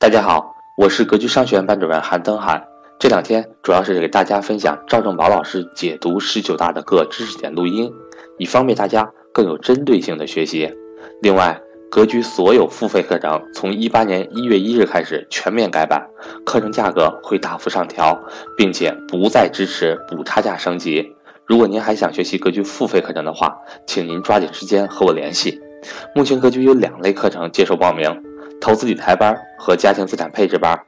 大家好，我是格局商学院班主任韩登海。这两天主要是给大家分享赵正宝老师解读十九大的各知识点录音，以方便大家更有针对性的学习。另外，格局所有付费课程从一八年一月一日开始全面改版，课程价格会大幅上调，并且不再支持补差价升级。如果您还想学习格局付费课程的话，请您抓紧时间和我联系。目前格局有两类课程接受报名。投资理财班和家庭资产配置班，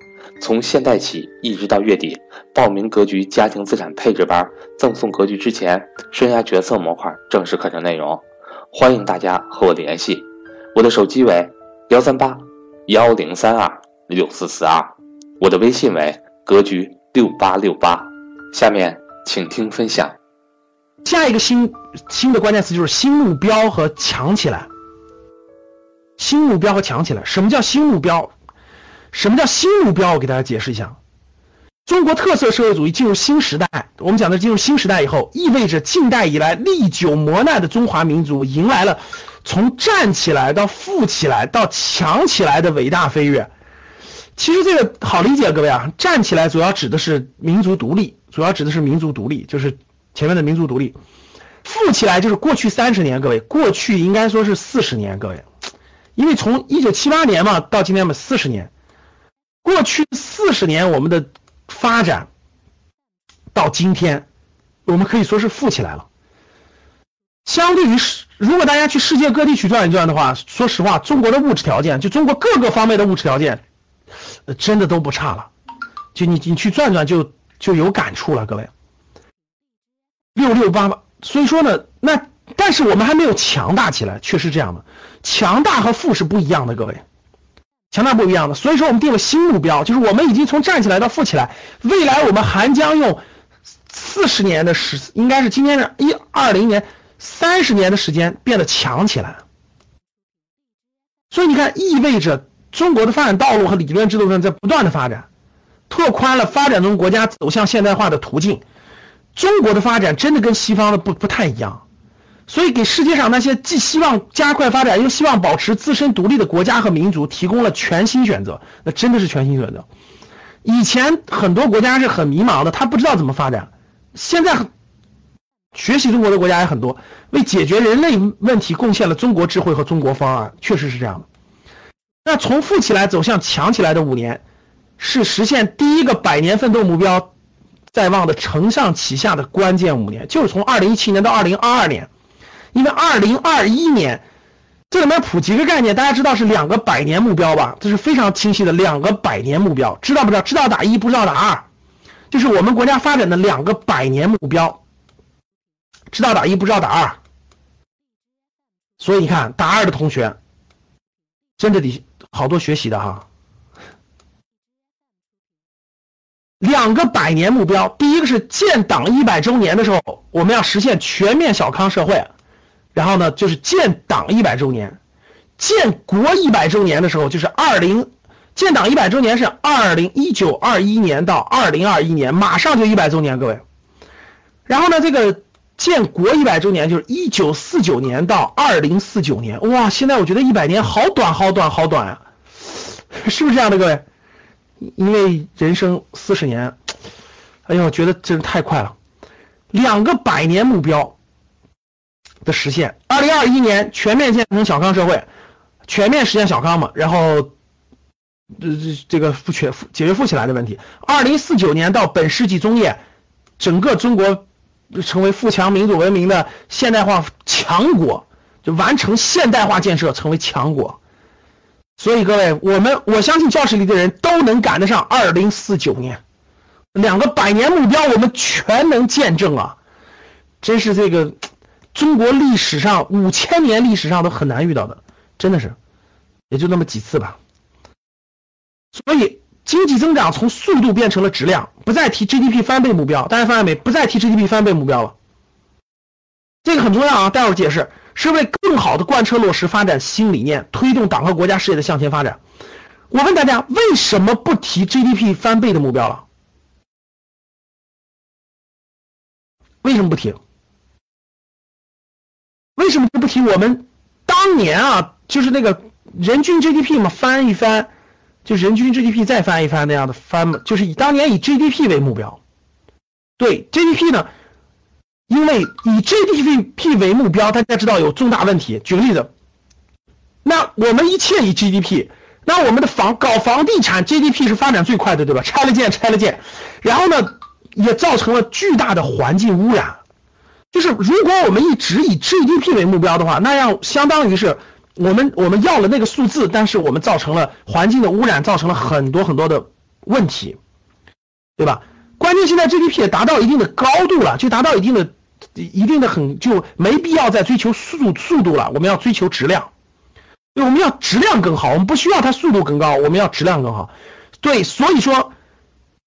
从现在起一直到月底，报名格局家庭资产配置班，赠送格局之前生涯决策模块正式课程内容。欢迎大家和我联系，我的手机为幺三八幺零三二六四四二，我的微信为格局六八六八。下面请听分享。下一个新新的关键词就是新目标和强起来。新目标和强起来，什么叫新目标？什么叫新目标？我给大家解释一下。中国特色社会主义进入新时代，我们讲的进入新时代以后，意味着近代以来历久磨难的中华民族迎来了从站起来到富起来到强起来的伟大飞跃。其实这个好理解，各位啊，站起来主要指的是民族独立，主要指的是民族独立，就是前面的民族独立。富起来就是过去三十年，各位，过去应该说是四十年，各位。因为从一九七八年嘛到今天嘛四十年，过去四十年我们的发展到今天，我们可以说是富起来了。相对于世，如果大家去世界各地去转一转的话，说实话，中国的物质条件，就中国各个方面的物质条件，真的都不差了。就你你去转转就就有感触了，各位。六六八八，所以说呢，那。但是我们还没有强大起来，确实这样的。强大和富是不一样的，各位，强大不一样的。所以说我们定了新目标，就是我们已经从站起来到富起来，未来我们还将用四十年的时，应该是今天是一二零年，三十年的时间变得强起来。所以你看，意味着中国的发展道路和理论制度上在不断的发展，拓宽了发展中国家走向现代化的途径。中国的发展真的跟西方的不不太一样。所以，给世界上那些既希望加快发展又希望保持自身独立的国家和民族提供了全新选择。那真的是全新选择。以前很多国家是很迷茫的，他不知道怎么发展。现在学习中国的国家也很多，为解决人类问题贡献了中国智慧和中国方案，确实是这样的。那从富起来走向强起来的五年，是实现第一个百年奋斗目标在望的承上启下的关键五年，就是从二零一七年到二零二二年。因为二零二一年，这里面普及个概念，大家知道是两个百年目标吧？这是非常清晰的两个百年目标，知道不知道？知道打一，不知道打二，就是我们国家发展的两个百年目标。知道打一，不知道打二。所以你看，打二的同学，真的得好多学习的哈。两个百年目标，第一个是建党一百周年的时候，我们要实现全面小康社会。然后呢，就是建党一百周年，建国一百周年的时候，就是二零建党一百周年是二零一九二一年到二零二一年，马上就一百周年，各位。然后呢，这个建国一百周年就是一九四九年到二零四九年，哇，现在我觉得一百年好短，好短，好短啊，是不是这样的，各位？因为人生四十年，哎呦，觉得真是太快了，两个百年目标。的实现，二零二一年全面建成小康社会，全面实现小康嘛，然后，这这这个富全解决富起来的问题。二零四九年到本世纪中叶，整个中国成为富强民主文明的现代化强国，就完成现代化建设，成为强国。所以各位，我们我相信教室里的人都能赶得上二零四九年，两个百年目标，我们全能见证啊！真是这个。中国历史上五千年历史上都很难遇到的，真的是，也就那么几次吧。所以经济增长从速度变成了质量，不再提 GDP 翻倍目标，大家发现没？不再提 GDP 翻倍目标了。这个很重要啊，待会儿解释，是为更好的贯彻落实发展新理念，推动党和国家事业的向前发展。我问大家，为什么不提 GDP 翻倍的目标了？为什么不提？为什么不提我们当年啊？就是那个人均 GDP 嘛，翻一翻，就人均 GDP 再翻一翻那样的翻嘛，就是以当年以 GDP 为目标。对 GDP 呢，因为以 GDP 为目标，大家知道有重大问题。举个例子，那我们一切以 GDP，那我们的房搞房地产 GDP 是发展最快的，对吧？拆了建，拆了建，然后呢，也造成了巨大的环境污染。就是如果我们一直以 GDP 为目标的话，那样相当于是。我们我们要了那个数字，但是我们造成了环境的污染，造成了很多很多的问题，对吧？关键现在 GDP 也达到一定的高度了，就达到一定的、一定的很，就没必要再追求速速度了。我们要追求质量，对我们要质量更好，我们不需要它速度更高，我们要质量更好。对，所以说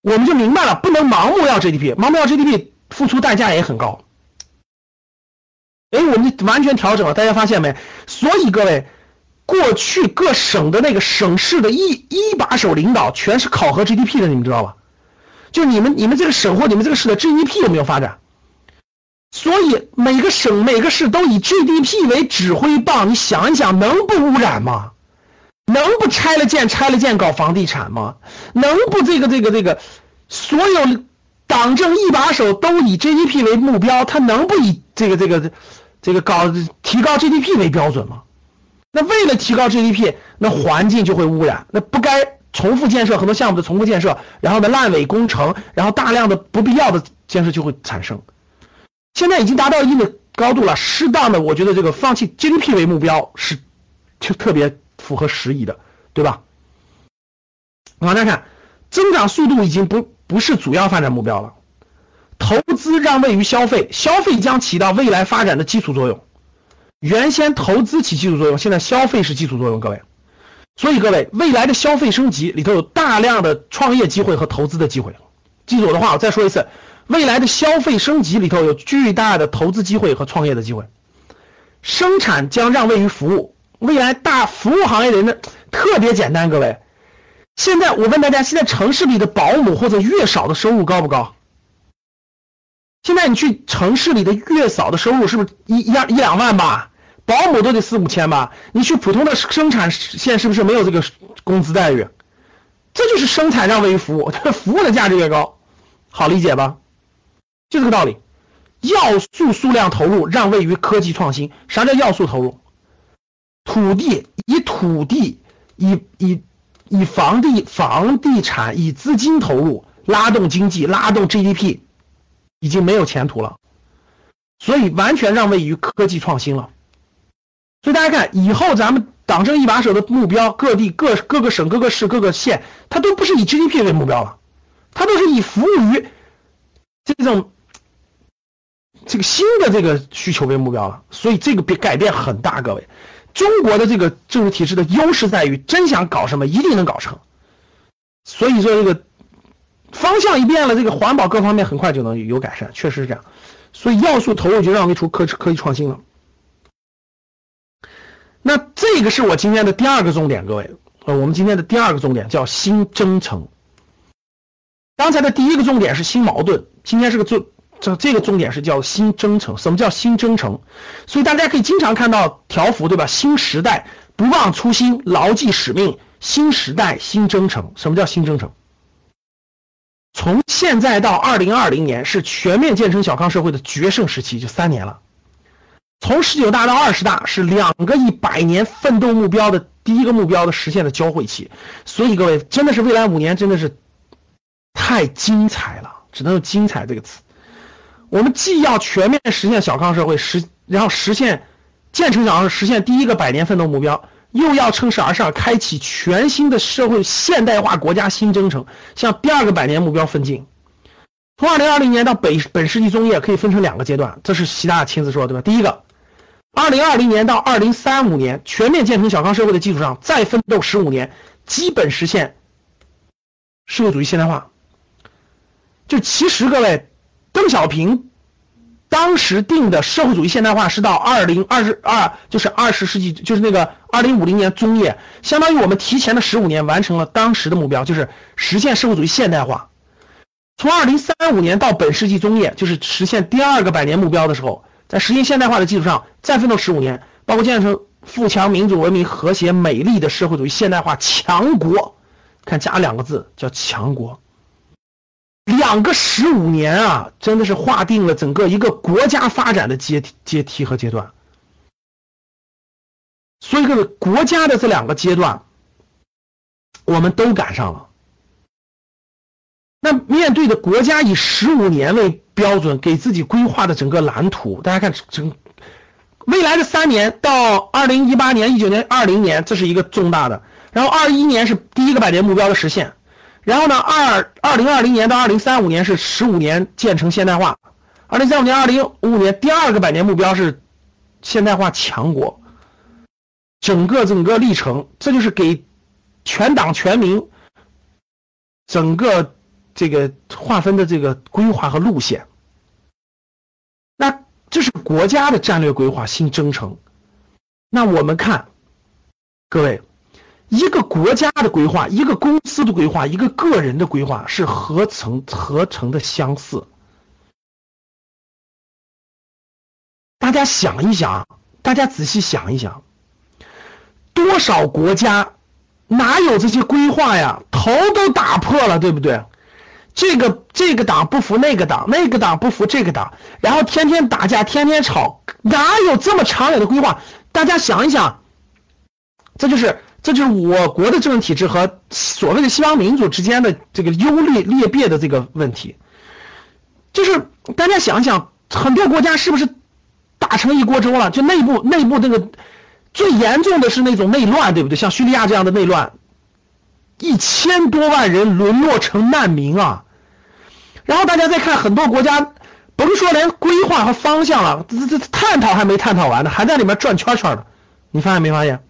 我们就明白了，不能盲目要 GDP，盲目要 GDP 付出代价也很高。哎，我们完全调整了，大家发现没？所以各位，过去各省的那个省市的一一把手领导，全是考核 GDP 的，你们知道吧？就你们你们这个省或你们这个市的 GDP 有没有发展？所以每个省每个市都以 GDP 为指挥棒，你想一想，能不污染吗？能不拆了建拆了建搞房地产吗？能不这个这个这个所有党政一把手都以 GDP 为目标，他能不以这个这个？这个搞提高 GDP 为标准吗？那为了提高 GDP，那环境就会污染，那不该重复建设很多项目的重复建设，然后呢烂尾工程，然后大量的不必要的建设就会产生。现在已经达到一定的高度了，适当的我觉得这个放弃 GDP 为目标是就特别符合时宜的，对吧？往下看，增长速度已经不不是主要发展目标了。投资让位于消费，消费将起到未来发展的基础作用。原先投资起基础作用，现在消费是基础作用。各位，所以各位，未来的消费升级里头有大量的创业机会和投资的机会。记住我的话，我再说一次，未来的消费升级里头有巨大的投资机会和创业的机会。生产将让位于服务，未来大服务行业的人呢特别简单。各位，现在我问大家，现在城市里的保姆或者月嫂的收入高不高？现在你去城市里的月嫂的收入是不是一一一两万吧？保姆都得四五千吧？你去普通的生产线是不是没有这个工资待遇？这就是生产让位于服务，服务的价值越高，好理解吧？就这个道理。要素数量投入让位于科技创新。啥叫要素投入？土地以土地以以以房地房地产以资金投入拉动经济，拉动 GDP。已经没有前途了，所以完全让位于科技创新了。所以大家看，以后咱们党政一把手的目标，各地各各个省、各个市、各个县，它都不是以 GDP 为目标了，它都是以服务于这种这个新的这个需求为目标了。所以这个变改变很大，各位，中国的这个政治体制的优势在于，真想搞什么一定能搞成。所以说这个。方向一变了，这个环保各方面很快就能有改善，确实是这样。所以要素投入就让位出科科技创新了。那这个是我今天的第二个重点，各位，呃，我们今天的第二个重点叫新征程。刚才的第一个重点是新矛盾，今天是个重这这个重点是叫新征程。什么叫新征程？所以大家可以经常看到条幅，对吧？新时代，不忘初心，牢记使命。新时代，新征程。什么叫新征程？从现在到二零二零年是全面建成小康社会的决胜时期，就三年了。从十九大到二十大是两个一百年奋斗目标的第一个目标的实现的交汇期，所以各位真的是未来五年真的是太精彩了，只能用“精彩”这个词。我们既要全面实现小康社会，实然后实现建成小康，实现第一个百年奋斗目标。又要乘势而上，开启全新的社会现代化国家新征程，向第二个百年目标奋进。从二零二零年到本本世纪中叶，可以分成两个阶段，这是习大大亲自说的，对吧？第一个，二零二零年到二零三五年，全面建成小康社会的基础上，再奋斗十五年，基本实现社会主义现代化。就其实各位，邓小平。当时定的社会主义现代化是到二零二十二，就是二十世纪，就是那个二零五零年中叶，相当于我们提前了十五年完成了当时的目标，就是实现社会主义现代化。从二零三五年到本世纪中叶，就是实现第二个百年目标的时候，在实现现代化的基础上再奋斗十五年，包括建成富强、民主、文明、和谐、美丽的社会主义现代化强国，看加两个字叫强国。两个十五年啊，真的是划定了整个一个国家发展的阶阶梯和阶段。所以，这个国家的这两个阶段，我们都赶上了。那面对的国家以十五年为标准给自己规划的整个蓝图，大家看整未来的三年到二零一八年、一九年、二零年，这是一个重大的。然后二一年是第一个百年目标的实现。然后呢，二二零二零年到二零三五年是十五年建成现代化，二零三五年、二零五五年第二个百年目标是现代化强国。整个整个历程，这就是给全党全民整个这个划分的这个规划和路线。那这是国家的战略规划新征程。那我们看，各位。一个国家的规划，一个公司的规划，一个个人的规划是合成合成的相似。大家想一想，大家仔细想一想，多少国家哪有这些规划呀？头都打破了，对不对？这个这个党不服那个党，那个党不服这个党，然后天天打架，天天吵，哪有这么长远的规划？大家想一想，这就是。这就是我国的政治体制和所谓的西方民主之间的这个优劣劣变的这个问题，就是大家想想，很多国家是不是打成一锅粥了？就内部内部那个最严重的是那种内乱，对不对？像叙利亚这样的内乱，一千多万人沦落成难民啊！然后大家再看很多国家，甭说连规划和方向了，这这探讨还没探讨完呢，还在里面转圈圈呢。你发现没发现？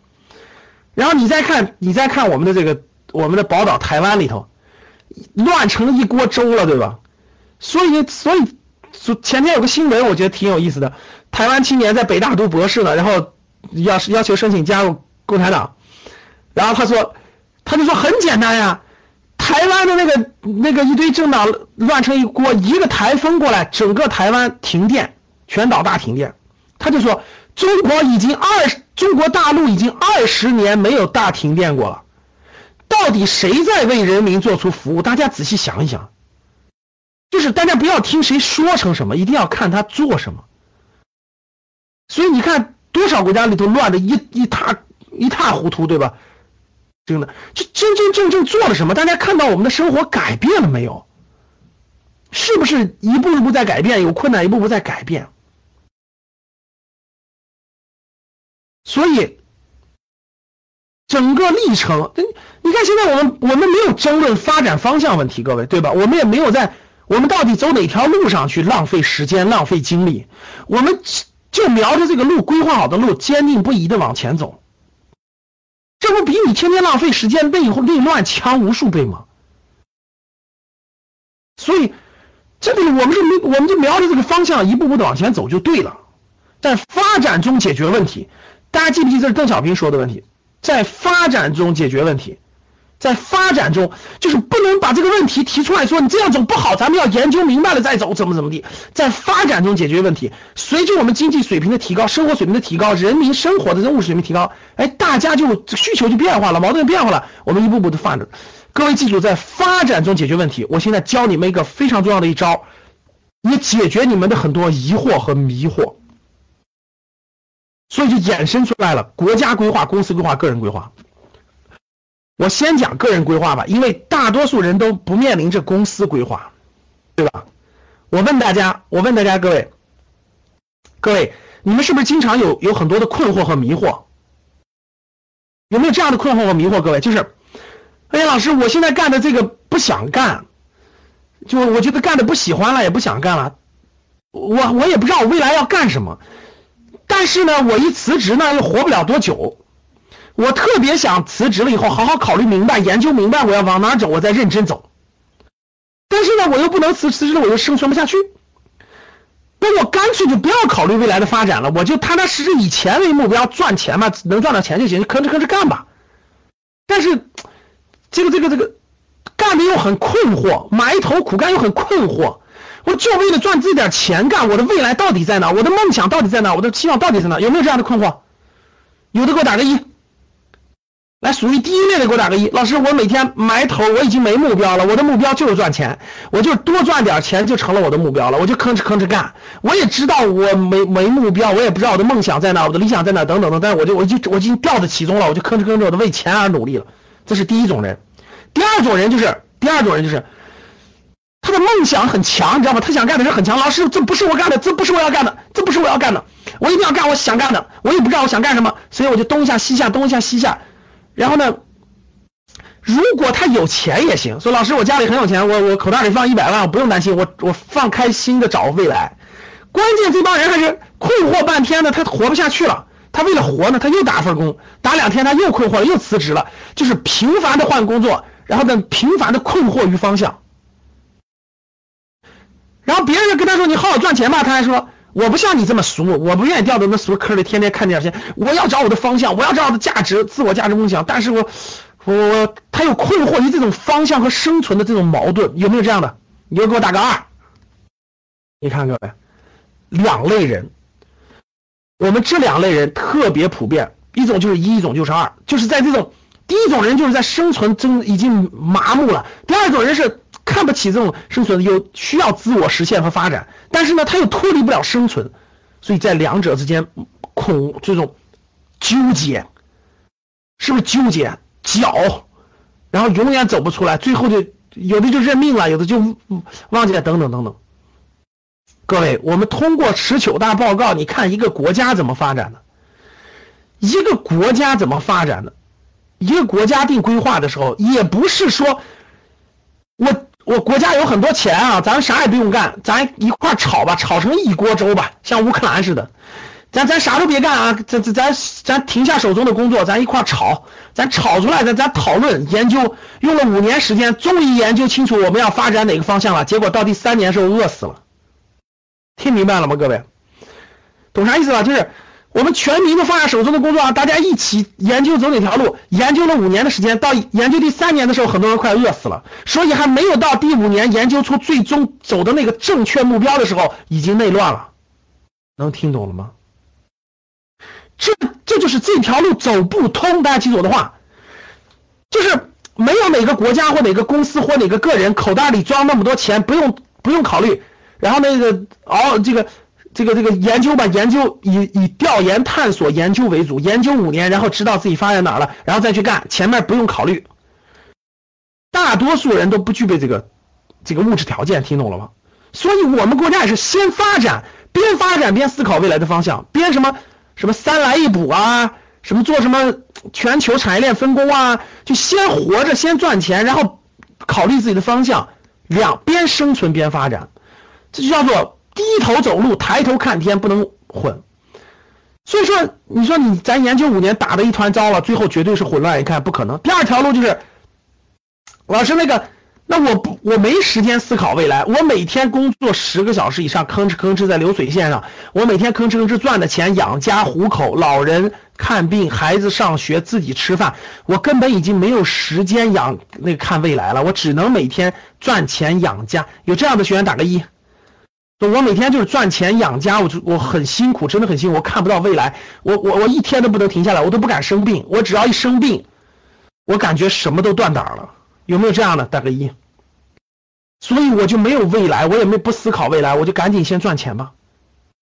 然后你再看，你再看我们的这个我们的宝岛台湾里头，乱成一锅粥了，对吧？所以，所以，前天有个新闻，我觉得挺有意思的。台湾青年在北大读博士呢，然后要要求申请加入共产党，然后他说，他就说很简单呀，台湾的那个那个一堆政党乱成一锅，一个台风过来，整个台湾停电，全岛大停电。他就说，中国已经二。中国大陆已经二十年没有大停电过了，到底谁在为人民做出服务？大家仔细想一想，就是大家不要听谁说成什么，一定要看他做什么。所以你看，多少国家里头乱的一一塌一塌糊涂，对吧？真的，就真真正正做了什么？大家看到我们的生活改变了没有？是不是一步一步在改变？有困难，一步步在改变。所以，整个历程，你看现在我们我们没有争论发展方向问题，各位对吧？我们也没有在我们到底走哪条路上去浪费时间、浪费精力，我们就瞄着这个路规划好的路，坚定不移的往前走。这不比你天天浪费时间、内内乱强无数倍吗？所以，这里我们就没，我们就瞄着这个方向，一步步的往前走就对了，在发展中解决问题。大家记不记？这是邓小平说的问题，在发展中解决问题，在发展中就是不能把这个问题提出来说你这样走不好，咱们要研究明白了再走，怎么怎么地，在发展中解决问题。随着我们经济水平的提高，生活水平的提高，人民生活的物质水平提高，哎，大家就需求就变化了，矛盾变化了，我们一步步的放着。各位记住，在发展中解决问题。我现在教你们一个非常重要的一招，也解决你们的很多疑惑和迷惑。所以就衍生出来了国家规划、公司规划、个人规划。我先讲个人规划吧，因为大多数人都不面临着公司规划，对吧？我问大家，我问大家各位，各位，你们是不是经常有有很多的困惑和迷惑？有没有这样的困惑和迷惑？各位，就是，哎呀，老师，我现在干的这个不想干，就我觉得干的不喜欢了，也不想干了，我我也不知道我未来要干什么。但是呢，我一辞职呢，又活不了多久。我特别想辞职了以后，好好考虑明白，研究明白我要往哪走，我再认真走。但是呢，我又不能辞辞职了，我又生存不下去。那我干脆就不要考虑未来的发展了，我就踏踏实实以钱为目标，赚钱嘛，能赚到钱就行，吭哧吭哧干吧。但是，这个这个这个，干的又很困惑，埋头苦干又很困惑。我就为了赚这点钱干，我的未来到底在哪？我的梦想到底在哪？我的期望到底在哪？有没有这样的困惑？有的给我打个一。来，属于第一类的给我打个一。老师，我每天埋头，我已经没目标了。我的目标就是赚钱，我就多赚点钱就成了我的目标了。我就吭哧吭哧干。我也知道我没没目标，我也不知道我的梦想在哪，我的理想在哪，等等等。但是我就我就我已经掉在其中了，我就吭哧吭哧，我都为钱而努力了。这是第一种人。第二种人就是第二种人就是他的梦想很强，你知道吗？他想干的事很强。老师，这不是我干的，这不是我要干的，这不是我要干的。我一定要干我想干的，我也不知道我想干什么，所以我就东一下西下，东一下西下。然后呢？如果他有钱也行，说老师我家里很有钱，我我口袋里放一百万，我不用担心，我我放开心的找未来。关键这帮人还是困惑半天的，他活不下去了。他为了活呢，他又打份工，打两天他又困惑了，又辞职了，就是频繁的换工作，然后呢频繁的困惑于方向。然后别人跟他说你好好赚钱吧，他还说我不像你这么俗，我不愿意掉到那俗坑里，天天看电视我要找我的方向，我要找我的价值，自我价值梦想，但是我。我我他有困惑于这种方向和生存的这种矛盾，有没有这样的？你就给我打个二。你看各位，两类人，我们这两类人特别普遍，一种就是一，一种就是二，就是在这种第一种人就是在生存中已经麻木了，第二种人是看不起这种生存，有需要自我实现和发展，但是呢他又脱离不了生存，所以在两者之间恐这种纠结，是不是纠结？脚，然后永远走不出来，最后就有的就认命了，有的就忘记了，等等等等。各位，我们通过十九大报告，你看一个国家怎么发展的？一个国家怎么发展的？一个国家定规划的时候，也不是说，我我国家有很多钱啊，咱啥也不用干，咱一块炒吧，炒成一锅粥吧，像乌克兰似的。咱咱啥都别干啊！咱咱咱咱停下手中的工作，咱一块炒，咱炒出来，咱咱讨论研究，用了五年时间，终于研究清楚我们要发展哪个方向了。结果到第三年时候饿死了，听明白了吗？各位，懂啥意思吧？就是我们全民都放下手中的工作啊，大家一起研究走哪条路。研究了五年的时间，到研究第三年的时候，很多人快饿死了。所以还没有到第五年研究出最终走的那个正确目标的时候，已经内乱了。能听懂了吗？这这就是这条路走不通，大家记住我的话，就是没有哪个国家或哪个公司或哪个个人口袋里装那么多钱，不用不用考虑，然后那个熬这个这个这个研究吧，研究以以调研探索研究为主，研究五年，然后知道自己发展哪了，然后再去干，前面不用考虑。大多数人都不具备这个这个物质条件，听懂了吗？所以我们国家也是先发展，边发展边思考未来的方向，边什么？什么三来一补啊，什么做什么全球产业链分工啊，就先活着，先赚钱，然后考虑自己的方向，两边生存边发展，这就叫做低头走路，抬头看天，不能混。所以说，你说你咱研究五年打的一团糟了，最后绝对是混乱一看不可能。第二条路就是，老师那个。那我不，我没时间思考未来。我每天工作十个小时以上，吭哧吭哧在流水线上。我每天吭哧吭哧赚的钱养家糊口，老人看病，孩子上学，自己吃饭。我根本已经没有时间养那个看未来了。我只能每天赚钱养家。有这样的学员打个一。我每天就是赚钱养家，我就我很辛苦，真的很辛苦。我看不到未来，我我我一天都不能停下来，我都不敢生病。我只要一生病，我感觉什么都断档了。有没有这样的？打个一。所以我就没有未来，我也没不思考未来，我就赶紧先赚钱吧。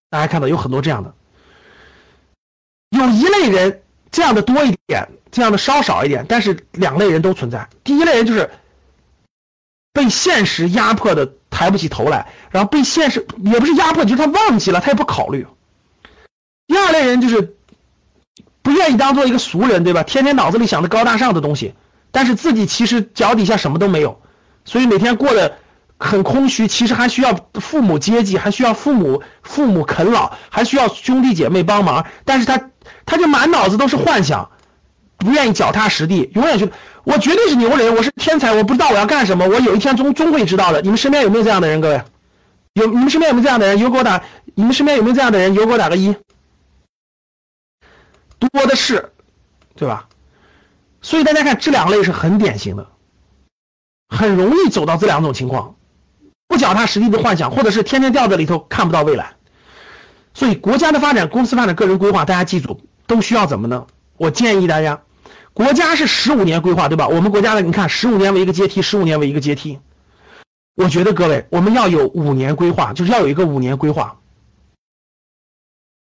大家看到有很多这样的，有一类人这样的多一点，这样的稍少一点，但是两类人都存在。第一类人就是被现实压迫的抬不起头来，然后被现实也不是压迫，就是他忘记了，他也不考虑。第二类人就是不愿意当做一个俗人，对吧？天天脑子里想着高大上的东西。但是自己其实脚底下什么都没有，所以每天过得很空虚。其实还需要父母接济，还需要父母父母啃老，还需要兄弟姐妹帮忙。但是他他就满脑子都是幻想，不愿意脚踏实地，永远就我绝对是牛人，我是天才，我不知道我要干什么，我有一天终终会知道的。你们身边有没有这样的人？各位，有你们身边有没有这样的人？有给我打，你们身边有没有这样的人？有给我打个一，多的是，对吧？所以大家看，这两类是很典型的，很容易走到这两种情况：不脚踏实地的幻想，或者是天天掉在里头看不到未来。所以国家的发展、公司发展、个人规划，大家记住都需要怎么呢？我建议大家，国家是十五年规划，对吧？我们国家的你看，十五年为一个阶梯，十五年为一个阶梯。我觉得各位，我们要有五年规划，就是要有一个五年规划。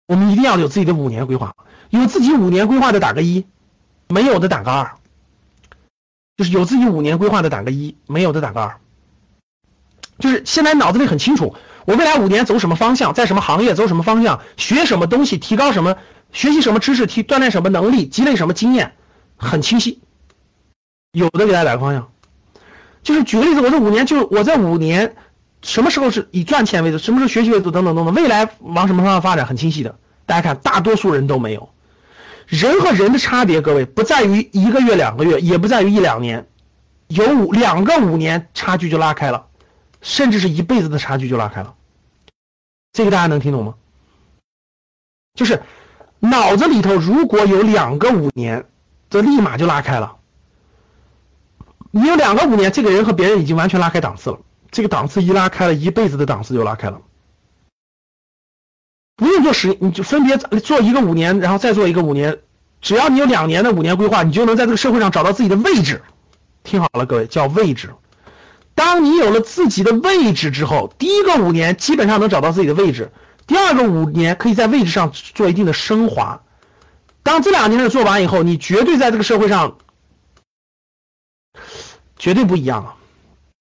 我们一定要有自己的五年规划，有自己五年规划的打个一，没有的打个二。就是有自己五年规划的打个一，没有的打个二。就是现在脑子里很清楚，我未来五年走什么方向，在什么行业走什么方向，学什么东西，提高什么，学习什么知识，提锻炼什么能力，积累什么经验，很清晰。有的给大家打个方向，就是举个例子，我这五年就是我在五年什么时候是以赚钱为主，什么时候学习为主，等等等等，未来往什么方向发展很清晰的。大家看，大多数人都没有。人和人的差别，各位不在于一个月、两个月，也不在于一两年，有五两个五年差距就拉开了，甚至是一辈子的差距就拉开了。这个大家能听懂吗？就是脑子里头如果有两个五年，这立马就拉开了。你有两个五年，这个人和别人已经完全拉开档次了。这个档次一拉开了，一辈子的档次就拉开了。不用做十，你就分别做一个五年，然后再做一个五年，只要你有两年的五年规划，你就能在这个社会上找到自己的位置。听好了，各位，叫位置。当你有了自己的位置之后，第一个五年基本上能找到自己的位置，第二个五年可以在位置上做一定的升华。当这两件事做完以后，你绝对在这个社会上绝对不一样了，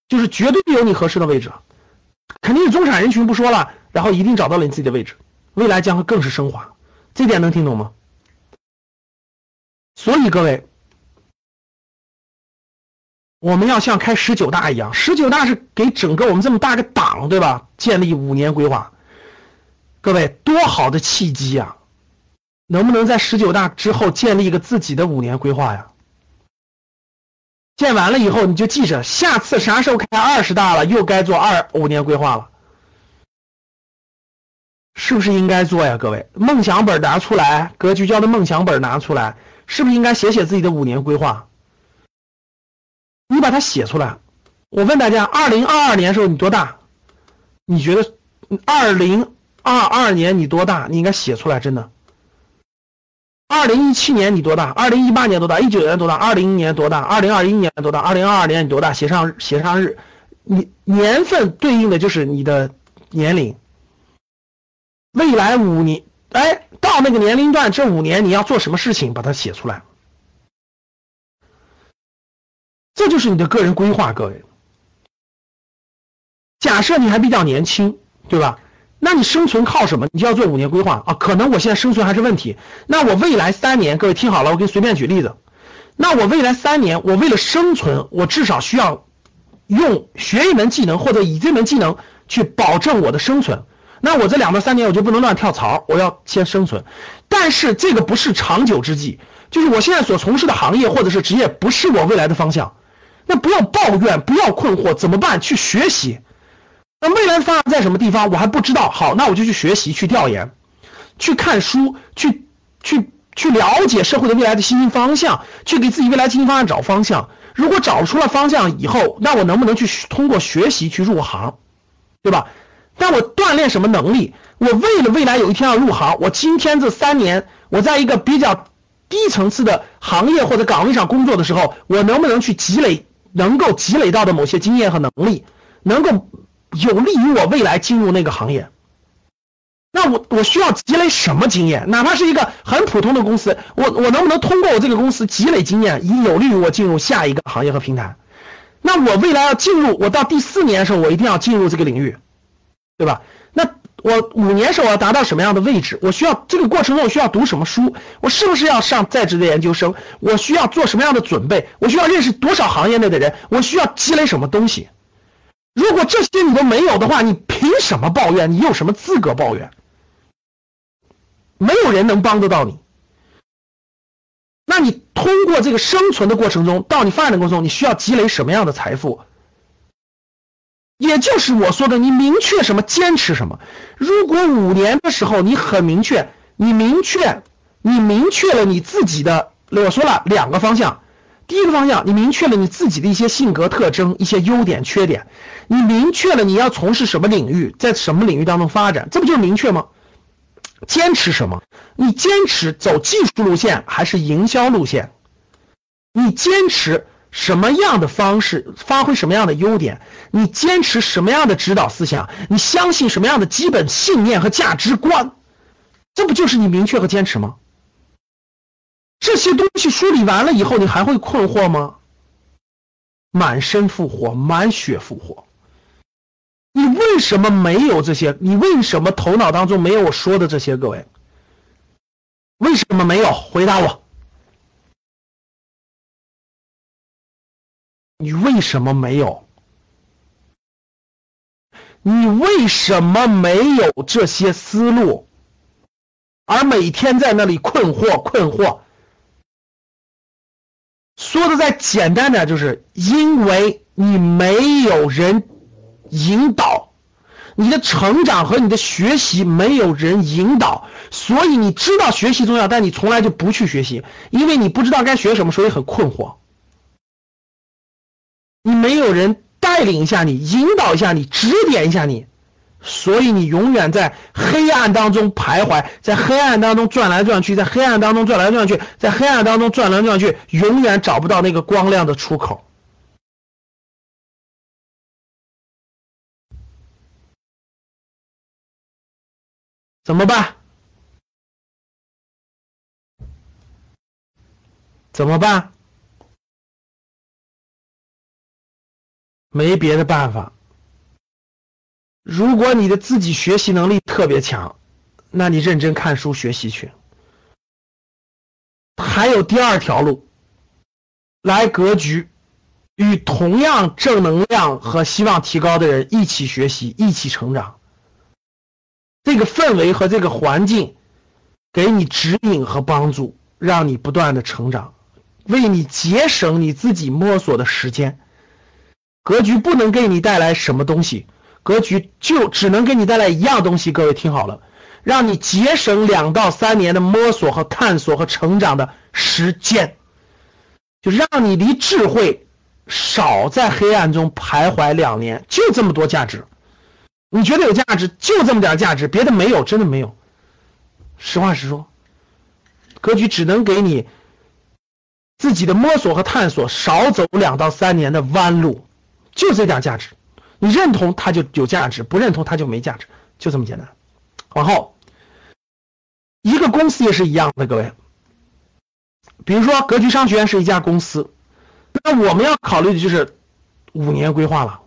就是绝对有你合适的位置，肯定是中产人群不说了，然后一定找到了你自己的位置。未来将会更是升华，这点能听懂吗？所以各位，我们要像开十九大一样，十九大是给整个我们这么大个党，对吧？建立五年规划。各位，多好的契机啊！能不能在十九大之后建立一个自己的五年规划呀？建完了以后，你就记着，下次啥时候开二十大了，又该做二五年规划了。是不是应该做呀，各位？梦想本拿出来，格局教的梦想本拿出来，是不是应该写写自己的五年规划？你把它写出来。我问大家，二零二二年时候你多大？你觉得二零二二年你多大？你应该写出来，真的。二零一七年你多大？二零一八年多大？一九年多大？二零年多大？二零二一年多大？二零二二年你多大？写上写上日，你年份对应的就是你的年龄。未来五年，哎，到那个年龄段，这五年你要做什么事情，把它写出来。这就是你的个人规划，各位。假设你还比较年轻，对吧？那你生存靠什么？你就要做五年规划啊。可能我现在生存还是问题，那我未来三年，各位听好了，我给你随便举例子。那我未来三年，我为了生存，我至少需要用学一门技能，或者以这门技能去保证我的生存。那我这两到三年我就不能乱跳槽，我要先生存。但是这个不是长久之计，就是我现在所从事的行业或者是职业不是我未来的方向。那不要抱怨，不要困惑，怎么办？去学习。那未来的方向在什么地方？我还不知道。好，那我就去学习，去调研，去看书，去去去了解社会的未来的新兴方向，去给自己未来经营方向找方向。如果找出了方向以后，那我能不能去通过学习去入行，对吧？但我锻炼什么能力？我为了未来有一天要入行，我今天这三年，我在一个比较低层次的行业或者岗位上工作的时候，我能不能去积累能够积累到的某些经验和能力，能够有利于我未来进入那个行业？那我我需要积累什么经验？哪怕是一个很普通的公司，我我能不能通过我这个公司积累经验，以有利于我进入下一个行业和平台？那我未来要进入，我到第四年的时候，我一定要进入这个领域。对吧？那我五年时候要达到什么样的位置？我需要这个过程中我需要读什么书？我是不是要上在职的研究生？我需要做什么样的准备？我需要认识多少行业内的人？我需要积累什么东西？如果这些你都没有的话，你凭什么抱怨？你有什么资格抱怨？没有人能帮得到你。那你通过这个生存的过程中，到你发展的过程中，你需要积累什么样的财富？也就是我说的，你明确什么，坚持什么。如果五年的时候你很明确，你明确，你明确了你自己的，我说了两个方向。第一个方向，你明确了你自己的一些性格特征、一些优点、缺点。你明确了你要从事什么领域，在什么领域当中发展，这不就是明确吗？坚持什么？你坚持走技术路线还是营销路线？你坚持什么样的方式，发挥什么样的优点，你坚持什么样的指导思想，你相信什么样的基本信念和价值观，这不就是你明确和坚持吗？这些东西梳理完了以后，你还会困惑吗？满身复活，满血复活。你为什么没有这些？你为什么头脑当中没有我说的这些？各位，为什么没有？回答我。你为什么没有？你为什么没有这些思路？而每天在那里困惑困惑。说的再简单点，就是因为你没有人。引导你的成长和你的学习没有人引导，所以你知道学习重要，但你从来就不去学习，因为你不知道该学什么，所以很困惑。你没有人带领一下你，引导一下你，指点一下你，所以你永远在黑暗当中徘徊，在黑暗当中转来转去，在黑暗当中转来转去，在黑暗当中转来转去，永远找不到那个光亮的出口。怎么办？怎么办？没别的办法。如果你的自己学习能力特别强，那你认真看书学习去。还有第二条路，来格局，与同样正能量和希望提高的人一起学习，一起成长。这个氛围和这个环境，给你指引和帮助，让你不断的成长，为你节省你自己摸索的时间。格局不能给你带来什么东西，格局就只能给你带来一样东西。各位听好了，让你节省两到三年的摸索和探索和成长的时间，就让你离智慧少在黑暗中徘徊两年，就这么多价值。你觉得有价值，就这么点价值，别的没有，真的没有。实话实说，格局只能给你自己的摸索和探索，少走两到三年的弯路，就这点价值。你认同它就有价值，不认同它就没价值，就这么简单。往后，一个公司也是一样的，各位。比如说，格局商学院是一家公司，那我们要考虑的就是五年规划了。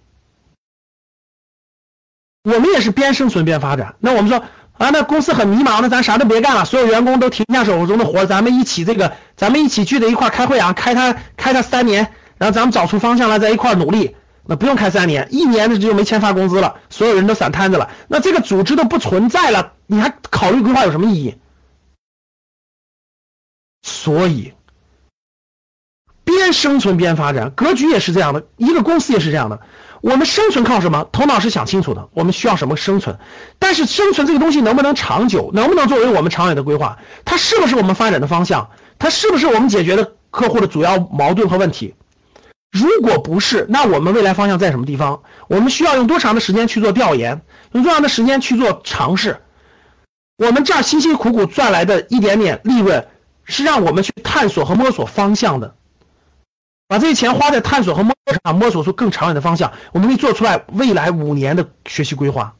我们也是边生存边发展。那我们说啊，那公司很迷茫，那咱啥都别干了，所有员工都停下手中的活，咱们一起这个，咱们一起聚在一块开会啊，开它开它三年，然后咱们找出方向来，在一块努力。那不用开三年，一年的就没钱发工资了，所有人都散摊子了，那这个组织都不存在了，你还考虑规划有什么意义？所以，边生存边发展，格局也是这样的，一个公司也是这样的。我们生存靠什么？头脑是想清楚的。我们需要什么生存？但是生存这个东西能不能长久？能不能作为我们长远的规划？它是不是我们发展的方向？它是不是我们解决的客户的主要矛盾和问题？如果不是，那我们未来方向在什么地方？我们需要用多长的时间去做调研？用多长的时间去做尝试？我们这儿辛辛苦苦赚来的一点点利润，是让我们去探索和摸索方向的。把这些钱花在探索和摸索上，摸索出更长远的方向，我们可以做出来未来五年的学习规划。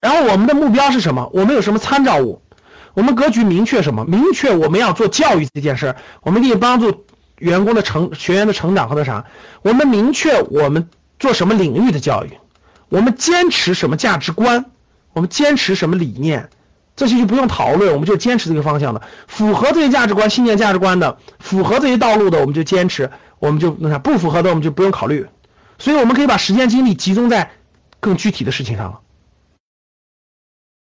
然后我们的目标是什么？我们有什么参照物？我们格局明确什么？明确我们要做教育这件事，我们可以帮助员工的成学员的成长和那啥。我们明确我们做什么领域的教育，我们坚持什么价值观，我们坚持什么理念。这些就不用讨论，我们就坚持这个方向的，符合这些价值观、信念、价值观的，符合这些道路的，我们就坚持，我们就那啥；不符合的，我们就不用考虑。所以，我们可以把时间精力集中在更具体的事情上了。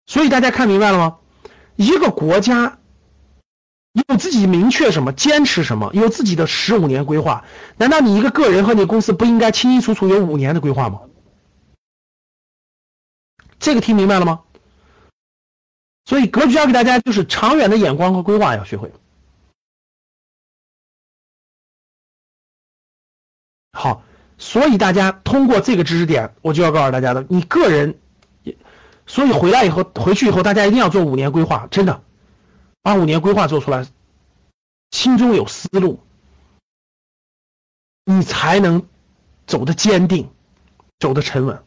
所以，大家看明白了吗？一个国家有自己明确什么，坚持什么，有自己的十五年规划。难道你一个个人和你公司不应该清清楚楚有五年的规划吗？这个听明白了吗？所以格局要给大家就是长远的眼光和规划要学会。好，所以大家通过这个知识点，我就要告诉大家的，你个人，所以回来以后回去以后，大家一定要做五年规划，真的，二五年规划做出来心中有思路你才能走得坚定走得沉稳。